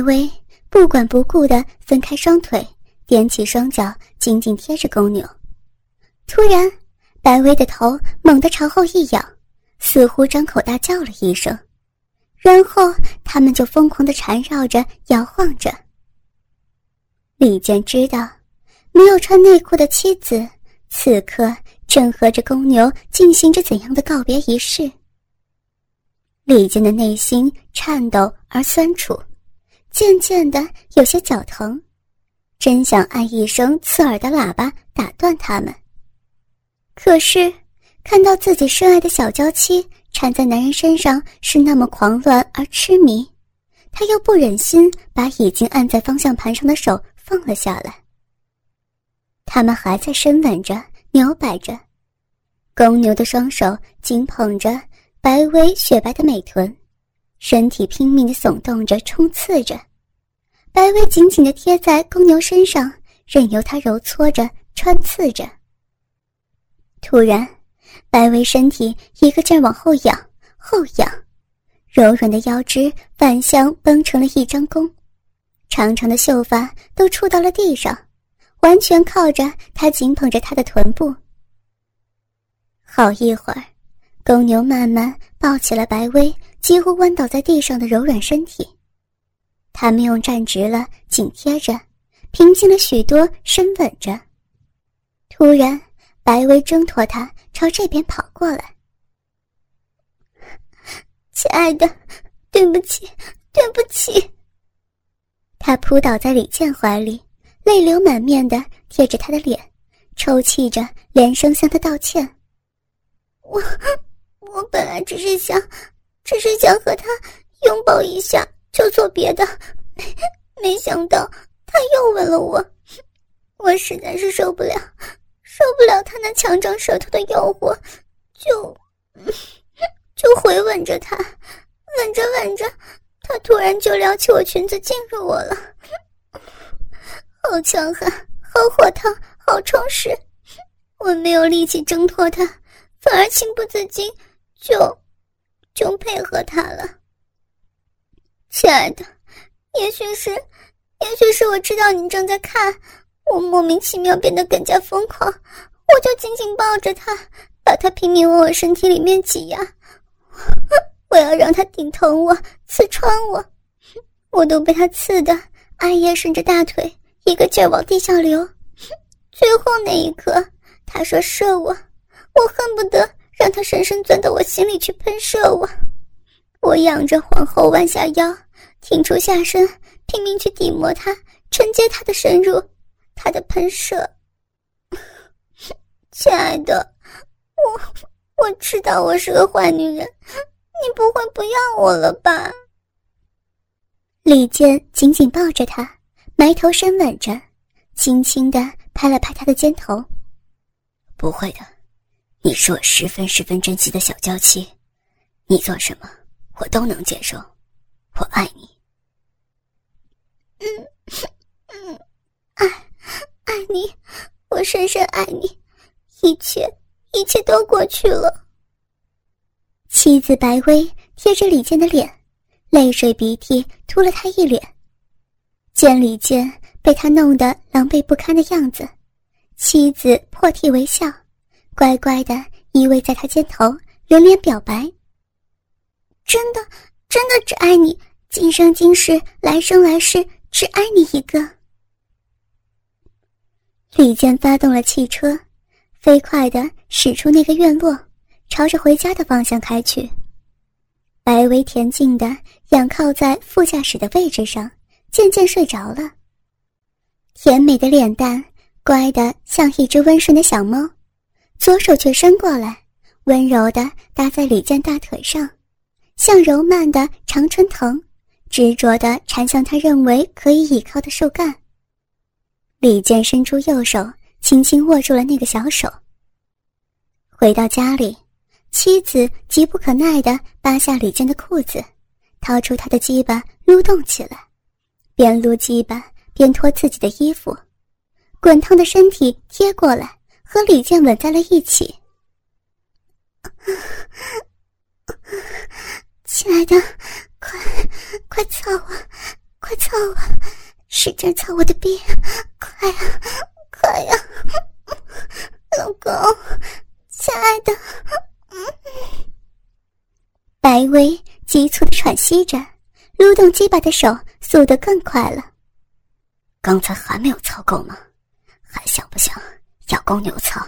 白薇不管不顾的分开双腿，踮起双脚，紧紧贴着公牛。突然，白薇的头猛地朝后一仰，似乎张口大叫了一声，然后他们就疯狂的缠绕着，摇晃着。李健知道，没有穿内裤的妻子此刻正和着公牛进行着怎样的告别仪式。李健的内心颤抖而酸楚。渐渐的有些脚疼，真想按一声刺耳的喇叭打断他们。可是看到自己深爱的小娇妻缠在男人身上是那么狂乱而痴迷，他又不忍心把已经按在方向盘上的手放了下来。他们还在深吻着、摇摆着，公牛的双手紧捧着白薇雪白的美臀。身体拼命的耸动着，冲刺着，白薇紧紧的贴在公牛身上，任由他揉搓着、穿刺着。突然，白薇身体一个劲儿往后仰，后仰，柔软的腰肢反向绷成了一张弓，长长的秀发都触到了地上，完全靠着他紧捧着她的臀部。好一会儿，公牛慢慢抱起了白薇。几乎弯倒在地上的柔软身体，他们用站直了，紧贴着，平静了许多，深吻着。突然，白薇挣脱他，朝这边跑过来。亲爱的，对不起，对不起。他扑倒在李健怀里，泪流满面的贴着他的脸，抽泣着，连声向他道歉。我，我本来只是想。只是想和他拥抱一下，就做别的，没想到他又吻了我，我实在是受不了，受不了他那强壮舌头的诱惑，就就回吻着他，吻着吻着，他突然就撩起我裙子进入我了，好强悍，好火烫，好充实，我没有力气挣脱他，反而情不自禁就。就配合他了，亲爱的，也许是，也许是我知道你正在看，我莫名其妙变得更加疯狂，我就紧紧抱着他，把他拼命往我身体里面挤压，我要让他顶疼我，刺穿我，我都被他刺的艾叶顺着大腿一个劲儿往地下流，最后那一刻，他说射我，我恨不得。让他深深钻到我心里去喷射我，我仰着皇后弯下腰，挺出下身，拼命去抵磨他，承接他的深入，他的喷射。亲爱的，我我知道我是个坏女人，你不会不要我了吧？李健紧紧抱着她，埋头深吻着，轻轻的拍了拍她的肩头。不会的。你是我十分十分珍惜的小娇妻，你做什么我都能接受，我爱你。嗯嗯，爱爱你，我深深爱你，一切一切都过去了。妻子白薇贴着李健的脸，泪水鼻涕涂了他一脸。见李健被他弄得狼狈不堪的样子，妻子破涕为笑。乖乖的依偎在他肩头，连连表白。真的，真的只爱你，今生今世，来生来世，只爱你一个。李健发动了汽车，飞快的驶出那个院落，朝着回家的方向开去。白薇恬静的仰靠在副驾驶的位置上，渐渐睡着了。甜美的脸蛋，乖的像一只温顺的小猫。左手却伸过来，温柔的搭在李健大腿上，像柔曼的常春藤，执着的缠向他认为可以倚靠的树干。李健伸出右手，轻轻握住了那个小手。回到家里，妻子急不可耐的扒下李健的裤子，掏出他的鸡巴撸动起来，边撸鸡巴边脱自己的衣服，滚烫的身体贴过来。和李健吻在了一起，亲爱的，快快操我，快操啊！使劲操我的逼，快呀，快呀！老公，亲爱的，白薇急促的喘息着，撸动鸡巴的手速度更快了。刚才还没有操够吗？还想不想小公牛操？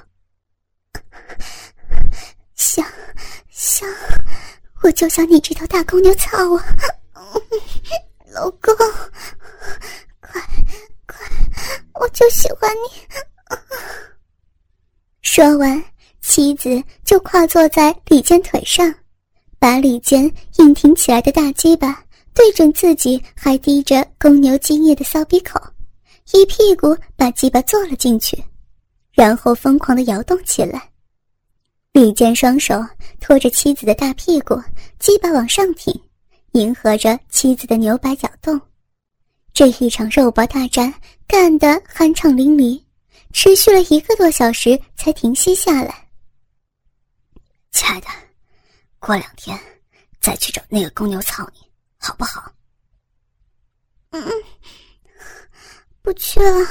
想，想，我就想你这头大公牛操我，老公，快，快，我就喜欢你。说完，妻子就跨坐在李健腿上，把李健硬挺起来的大鸡巴对准自己还滴着公牛精液的骚逼口，一屁股把鸡巴坐了进去，然后疯狂的摇动起来。李健双手托着妻子的大屁股，鸡巴往上挺，迎合着妻子的牛摆搅动。这一场肉搏大战干得酣畅淋漓。持续了一个多小时才停息下来。亲爱的，过两天再去找那个公牛操你，好不好？嗯，不去了，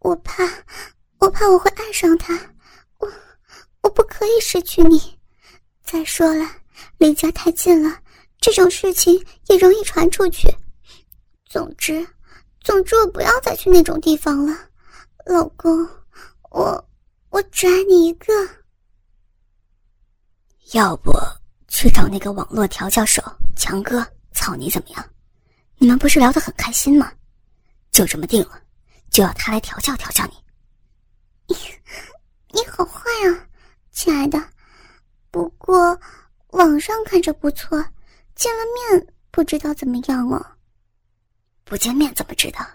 我怕，我怕我会爱上他，我我不可以失去你。再说了，离家太近了，这种事情也容易传出去。总之，总之我不要再去那种地方了。老公，我我只爱你一个。要不去找那个网络调教手强哥操你怎么样？你们不是聊得很开心吗？就这么定了，就要他来调教调教你。你 你好坏啊，亲爱的。不过网上看着不错，见了面不知道怎么样哦。不见面怎么知道？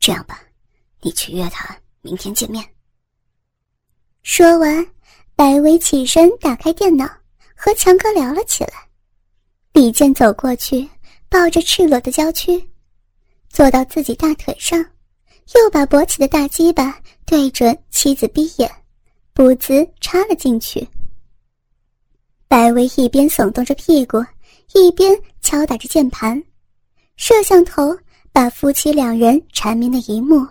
这样吧。你去约他，明天见面。说完，白薇起身打开电脑，和强哥聊了起来。李健走过去，抱着赤裸的娇躯，坐到自己大腿上，又把勃起的大鸡巴对准妻子闭眼，不滋插了进去。白薇一边耸动着屁股，一边敲打着键盘，摄像头把夫妻两人缠绵的一幕。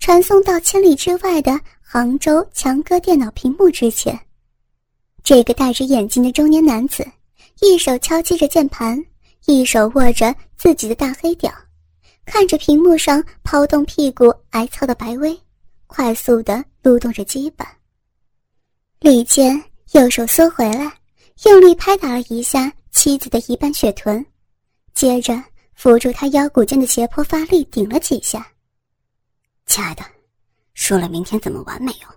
传送到千里之外的杭州强哥电脑屏幕之前，这个戴着眼镜的中年男子，一手敲击着键盘，一手握着自己的大黑屌，看着屏幕上抛动屁股挨操的白薇，快速的撸动着鸡巴。李健右手缩回来，用力拍打了一下妻子的一半血臀，接着扶住他腰骨间的斜坡发力顶了几下。亲爱的，说了明天怎么玩没有？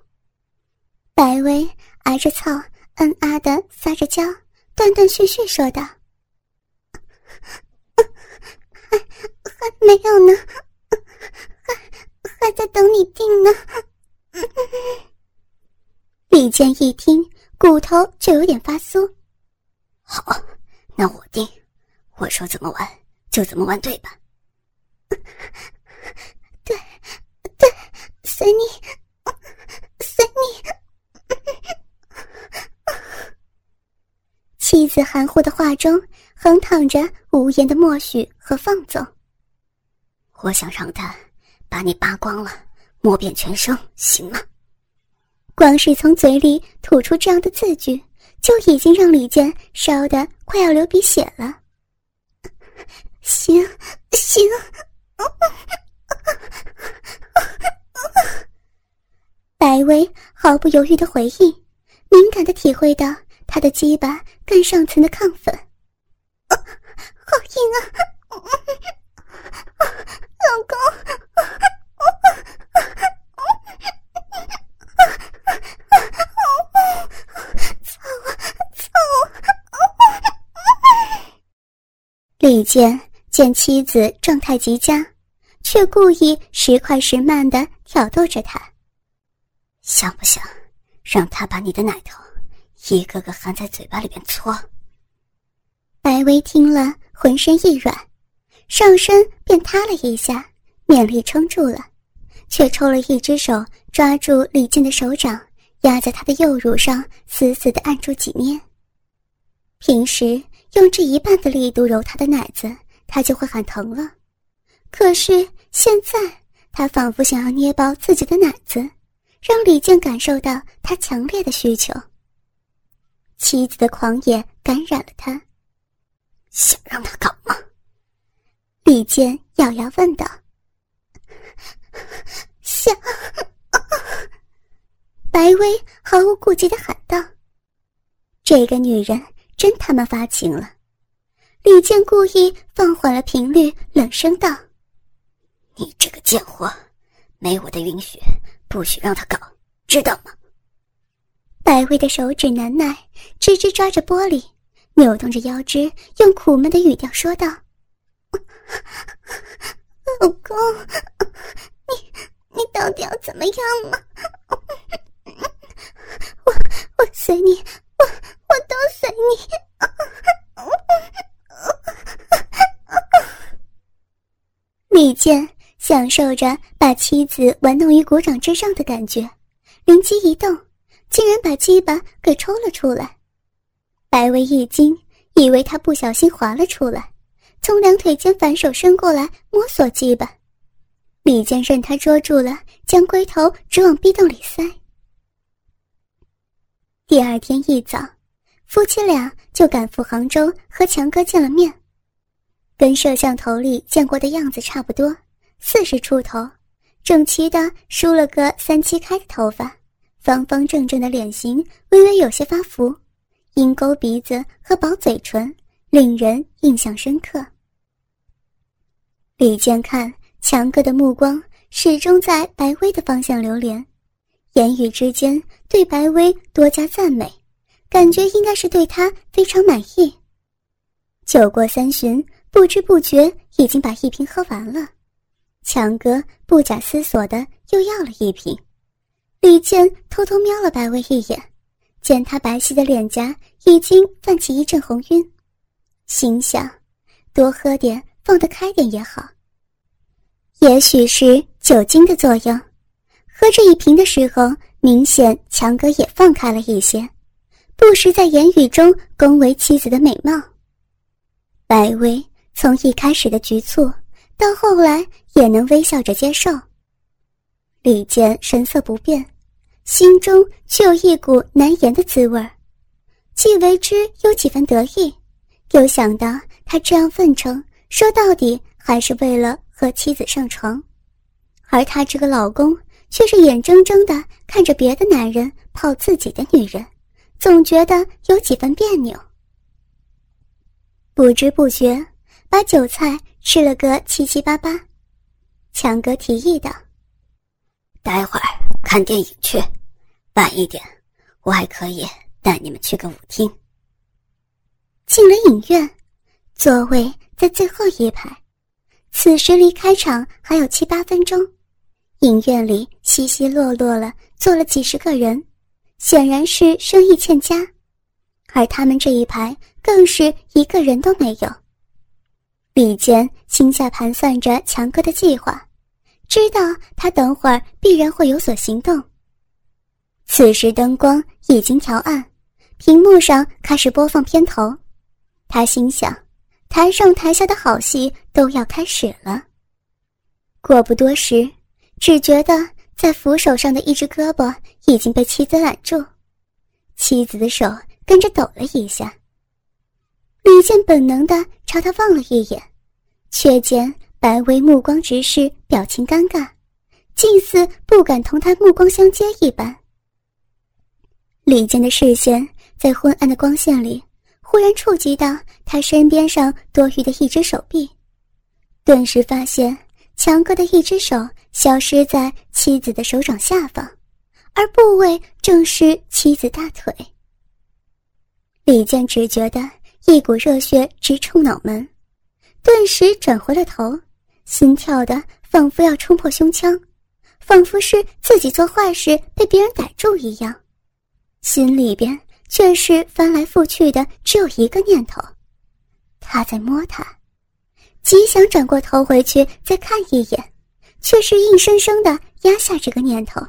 白薇挨着操，嗯啊的撒着娇，断断续续说道：“还没有呢，还还在等你定呢。”李健一听，骨头就有点发酥。好，那我定，我说怎么玩就怎么玩，对吧？对。对，随你，随你。妻子含糊的话中横躺着无言的默许和放纵。我想让他把你扒光了，摸遍全身，行吗？光是从嘴里吐出这样的字句，就已经让李健烧得快要流鼻血了。行，行。白薇毫不犹豫的回应，敏感的体会到他的鸡巴更上层的亢奋。好硬啊，老公！操啊操见见妻子状态极佳。却故意时快时慢的挑逗着他。想不想让他把你的奶头一个个含在嘴巴里面搓？白薇听了，浑身一软，上身便塌了一下，勉力撑住了，却抽了一只手抓住李健的手掌，压在他的右乳上，死死的按住几捏。平时用这一半的力度揉他的奶子，他就会喊疼了。可是现在，他仿佛想要捏爆自己的奶子，让李健感受到他强烈的需求。妻子的狂野感染了他，想让他搞吗？李健咬牙问道。想。白薇毫无顾忌的喊道：“这个女人真他妈发情了！”李健故意放缓了频率，冷声道：“你这个贱货，没我的允许，不许让他搞，知道吗？”白薇的手指难耐，直直抓着玻璃，扭动着腰肢，用苦闷的语调说道：“老公，你你到底要怎么样嘛？”我随你，我我都随你。李健享受着把妻子玩弄于股掌之上的感觉，灵机一动，竟然把鸡巴给抽了出来。白薇一惊，以为他不小心滑了出来，从两腿间反手伸过来摸索鸡巴。李健任他捉住了，将龟头直往逼洞里塞。第二天一早，夫妻俩就赶赴杭州和强哥见了面。跟摄像头里见过的样子差不多，四十出头，整齐的梳了个三七开的头发，方方正正的脸型微微有些发福，鹰钩鼻子和薄嘴唇令人印象深刻。李健看强哥的目光始终在白薇的方向流连。言语之间对白薇多加赞美，感觉应该是对她非常满意。酒过三巡，不知不觉已经把一瓶喝完了。强哥不假思索的又要了一瓶。李健偷偷瞄了白薇一眼，见她白皙的脸颊已经泛起一阵红晕，心想：多喝点，放得开点也好。也许是酒精的作用。喝这一瓶的时候，明显强哥也放开了一些，不时在言语中恭维妻子的美貌。白薇从一开始的局促，到后来也能微笑着接受。李健神色不变，心中却有一股难言的滋味既为之有几分得意，又想到他这样奉承，说到底还是为了和妻子上床，而他这个老公。却是眼睁睁的看着别的男人泡自己的女人，总觉得有几分别扭。不知不觉把酒菜吃了个七七八八，强哥提议道：“待会儿看电影去，晚一点我还可以带你们去个舞厅。”进了影院，座位在最后一排，此时离开场还有七八分钟。影院里稀稀落落了，坐了几十个人，显然是生意欠佳，而他们这一排更是一个人都没有。李健心下盘算着强哥的计划，知道他等会儿必然会有所行动。此时灯光已经调暗，屏幕上开始播放片头，他心想，台上台下的好戏都要开始了。过不多时。只觉得在扶手上的一只胳膊已经被妻子揽住，妻子的手跟着抖了一下。李健本能的朝他望了一眼，却见白薇目光直视，表情尴尬，近似不敢同他目光相接一般。李健的视线在昏暗的光线里，忽然触及到他身边上多余的一只手臂，顿时发现。强哥的一只手消失在妻子的手掌下方，而部位正是妻子大腿。李健只觉得一股热血直冲脑门，顿时转回了头，心跳的仿佛要冲破胸腔，仿佛是自己做坏事被别人逮住一样，心里边却是翻来覆去的只有一个念头：他在摸他。极想转过头回去再看一眼，却是硬生生的压下这个念头。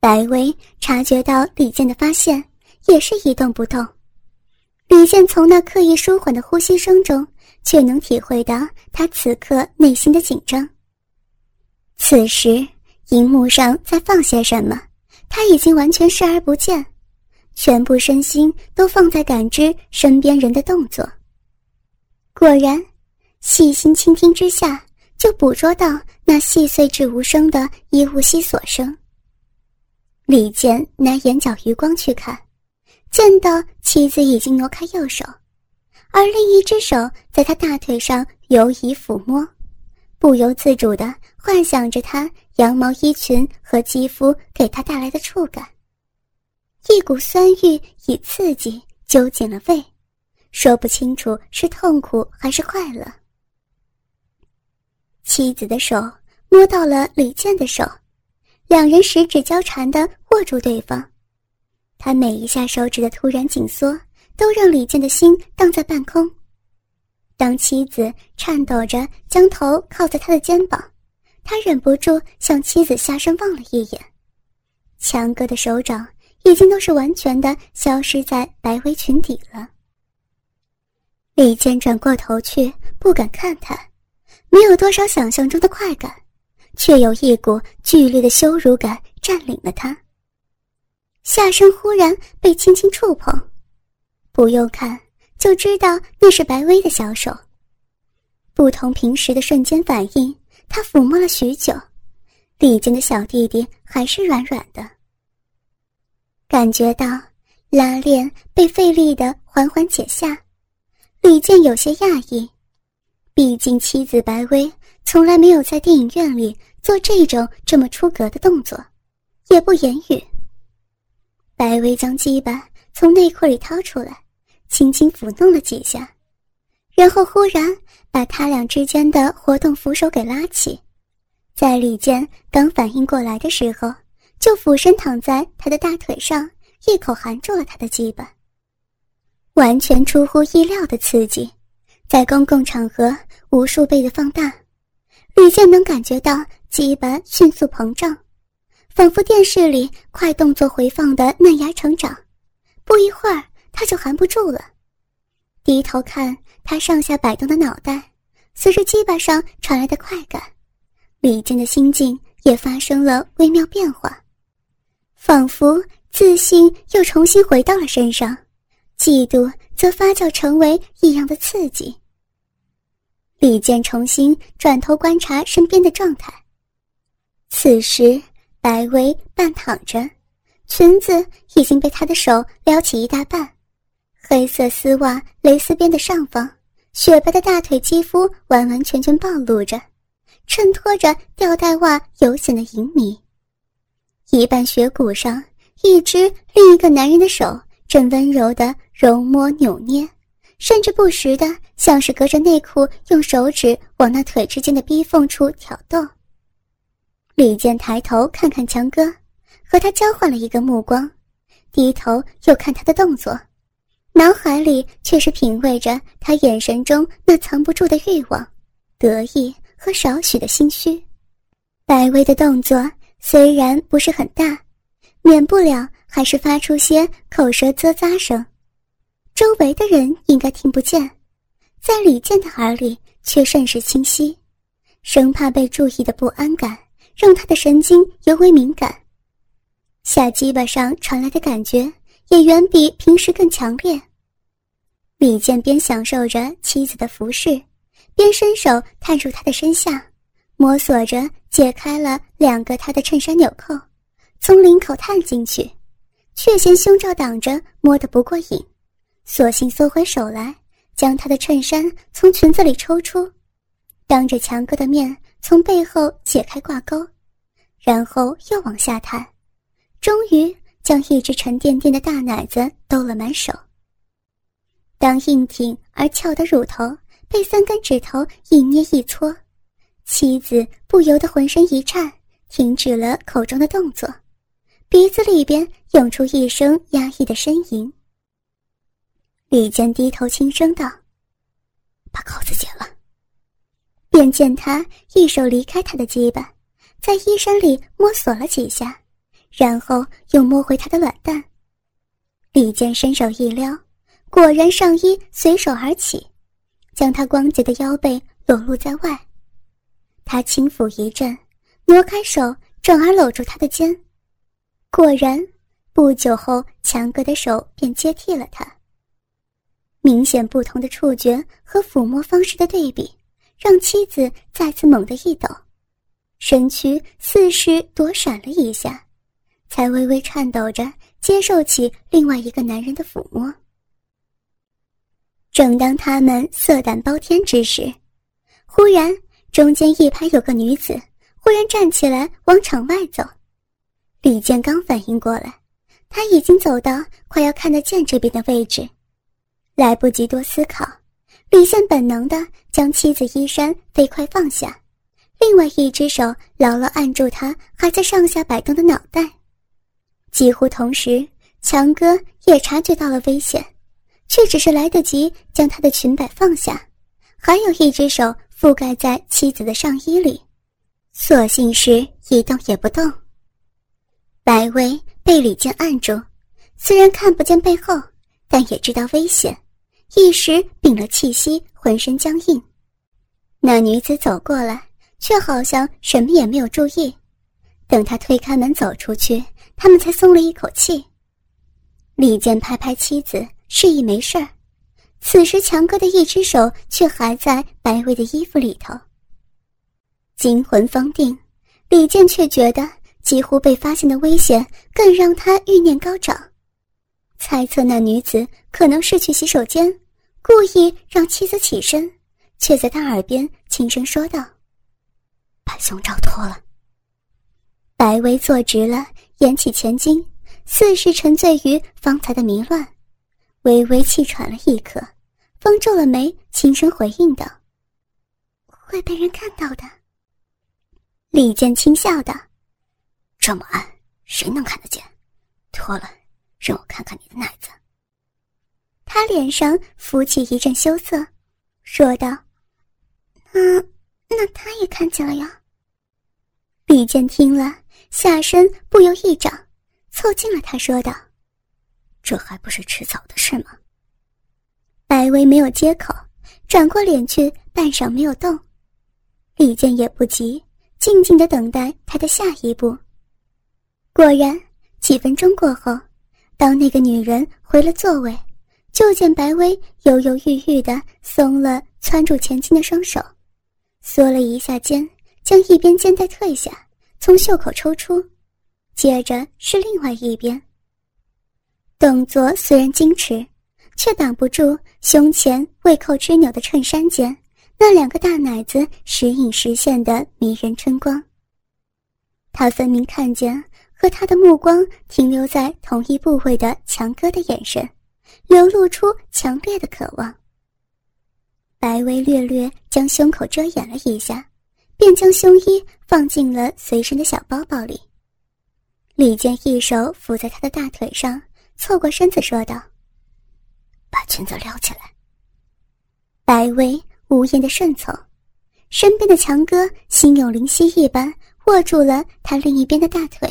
白薇察觉到李健的发现，也是一动不动。李健从那刻意舒缓的呼吸声中，却能体会到他此刻内心的紧张。此时，荧幕上在放些什么，他已经完全视而不见，全部身心都放在感知身边人的动作。果然，细心倾听之下，就捕捉到那细碎至无声的衣物悉索声。李健拿眼角余光去看，见到妻子已经挪开右手。而另一只手在他大腿上游移抚摸，不由自主地幻想着他羊毛衣裙和肌肤给他带来的触感。一股酸欲与刺激揪紧了胃，说不清楚是痛苦还是快乐。妻子的手摸到了李健的手，两人十指交缠地握住对方，他每一下手指的突然紧缩。都让李健的心荡在半空。当妻子颤抖着将头靠在他的肩膀，他忍不住向妻子下身望了一眼。强哥的手掌已经都是完全的消失在白围裙底了。李健转过头去，不敢看他，没有多少想象中的快感，却有一股剧烈的羞辱感占领了他。下身忽然被轻轻触碰。不用看就知道那是白薇的小手。不同平时的瞬间反应，他抚摸了许久，李健的小弟弟还是软软的。感觉到拉链被费力的缓缓解下，李健有些讶异，毕竟妻子白薇从来没有在电影院里做这种这么出格的动作，也不言语。白薇将鸡巴从内裤里掏出来。轻轻抚弄了几下，然后忽然把他俩之间的活动扶手给拉起，在李健刚反应过来的时候，就俯身躺在他的大腿上，一口含住了他的鸡巴。完全出乎意料的刺激，在公共场合无数倍的放大，李健能感觉到鸡巴迅速膨胀，仿佛电视里快动作回放的嫩芽成长，不一会儿。他就含不住了，低头看他上下摆动的脑袋，随着鸡巴上传来的快感，李健的心境也发生了微妙变化，仿佛自信又重新回到了身上，嫉妒则发酵成为异样的刺激。李健重新转头观察身边的状态，此时白薇半躺着，裙子已经被他的手撩起一大半。黑色丝袜蕾丝边的上方，雪白的大腿肌肤完完全全暴露着，衬托着吊带袜尤显的淫靡。一半雪骨上，一只另一个男人的手正温柔的揉摸扭捏，甚至不时的像是隔着内裤用手指往那腿之间的逼缝处挑逗。李健抬头看看强哥，和他交换了一个目光，低头又看他的动作。脑海里却是品味着他眼神中那藏不住的欲望、得意和少许的心虚。白薇的动作虽然不是很大，免不了还是发出些口舌啧咂声，周围的人应该听不见，在李健的耳里却甚是清晰，生怕被注意的不安感让他的神经尤为敏感，下鸡巴上传来的感觉。也远比平时更强烈。李健边享受着妻子的服侍，边伸手探入她的身下，摸索着解开了两个她的衬衫纽扣，从领口探进去，却嫌胸罩挡着摸得不过瘾，索性缩回手来，将他的衬衫从裙子里抽出，当着强哥的面从背后解开挂钩，然后又往下探，终于。将一只沉甸甸的大奶子兜了满手。当硬挺而翘的乳头被三根指头一捏一搓，妻子不由得浑身一颤，停止了口中的动作，鼻子里边涌出一声压抑的呻吟。李健低头轻声道：“把扣子解了。”便见他一手离开他的鸡巴，在衣衫里摸索了几下。然后又摸回他的卵蛋，李健伸手一撩，果然上衣随手而起，将她光洁的腰背裸露在外。他轻抚一阵，挪开手，转而搂住他的肩。果然，不久后，强哥的手便接替了他。明显不同的触觉和抚摸方式的对比，让妻子再次猛地一抖，身躯似是躲闪了一下，才微微颤抖着接受起另外一个男人的抚摸。正当他们色胆包天之时，忽然中间一排有个女子忽然站起来往场外走。李健刚反应过来，他已经走到快要看得见这边的位置，来不及多思考，李健本能的将妻子衣衫飞快放下，另外一只手牢牢按住她还在上下摆动的脑袋。几乎同时，强哥也察觉到了危险，却只是来得及将她的裙摆放下，还有一只手覆盖在妻子的上衣里，所幸是一动也不动。白薇被李健按住，虽然看不见背后，但也知道危险，一时屏了气息，浑身僵硬。那女子走过来，却好像什么也没有注意。等他推开门走出去，他们才松了一口气。李健拍拍妻子，示意没事儿。此时强哥的一只手却还在白薇的衣服里头。惊魂方定，李健却觉得。几乎被发现的危险更让他欲念高涨，猜测那女子可能是去洗手间，故意让妻子起身，却在他耳边轻声说道：“把胸罩脱了。”白薇坐直了，眼起前襟，似是沉醉于方才的迷乱，微微气喘了一刻，方皱了眉，轻声回应道：“会被人看到的。”李健轻笑道。这么暗，谁能看得见？脱了，让我看看你的奶子。他脸上浮起一阵羞涩，说道：“那那他也看见了呀。”李健听了，下身不由一掌，凑近了他，说道：“这还不是迟早的事吗？”白薇没有接口，转过脸去，半晌没有动。李健也不急，静静的等待他的下一步。果然，几分钟过后，当那个女人回了座位，就见白薇犹犹豫豫的松了攥住前襟的双手，缩了一下肩，将一边肩带退下，从袖口抽出，接着是另外一边。动作虽然矜持，却挡不住胸前未扣织纽的衬衫间那两个大奶子时隐时现的迷人春光。他分明看见。和他的目光停留在同一部位的强哥的眼神，流露出强烈的渴望。白薇略略将胸口遮掩了一下，便将胸衣放进了随身的小包包里。李健一手扶在他的大腿上，凑过身子说道：“把裙子撩起来。”白薇无言的顺从，身边的强哥心有灵犀一般握住了他另一边的大腿。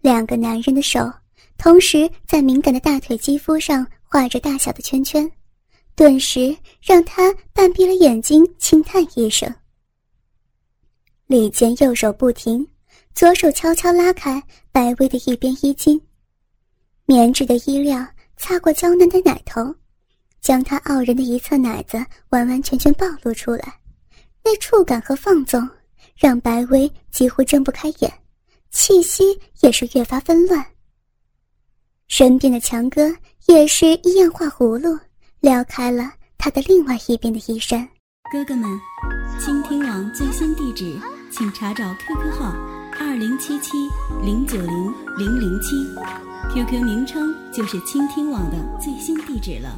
两个男人的手同时在敏感的大腿肌肤上画着大小的圈圈，顿时让他半闭了眼睛，轻叹一声。李健右手不停，左手悄悄拉开白薇的一边衣襟，棉质的衣料擦过娇嫩的奶头，将她傲人的一侧奶子完完全全暴露出来，那触感和放纵让白薇几乎睁不开眼。气息也是越发纷乱。身边的强哥也是一样画葫芦，撩开了他的另外一边的衣衫。哥哥们，倾听网最新地址，请查找 QQ 号二零七七零九零零零七，QQ 名称就是倾听网的最新地址了。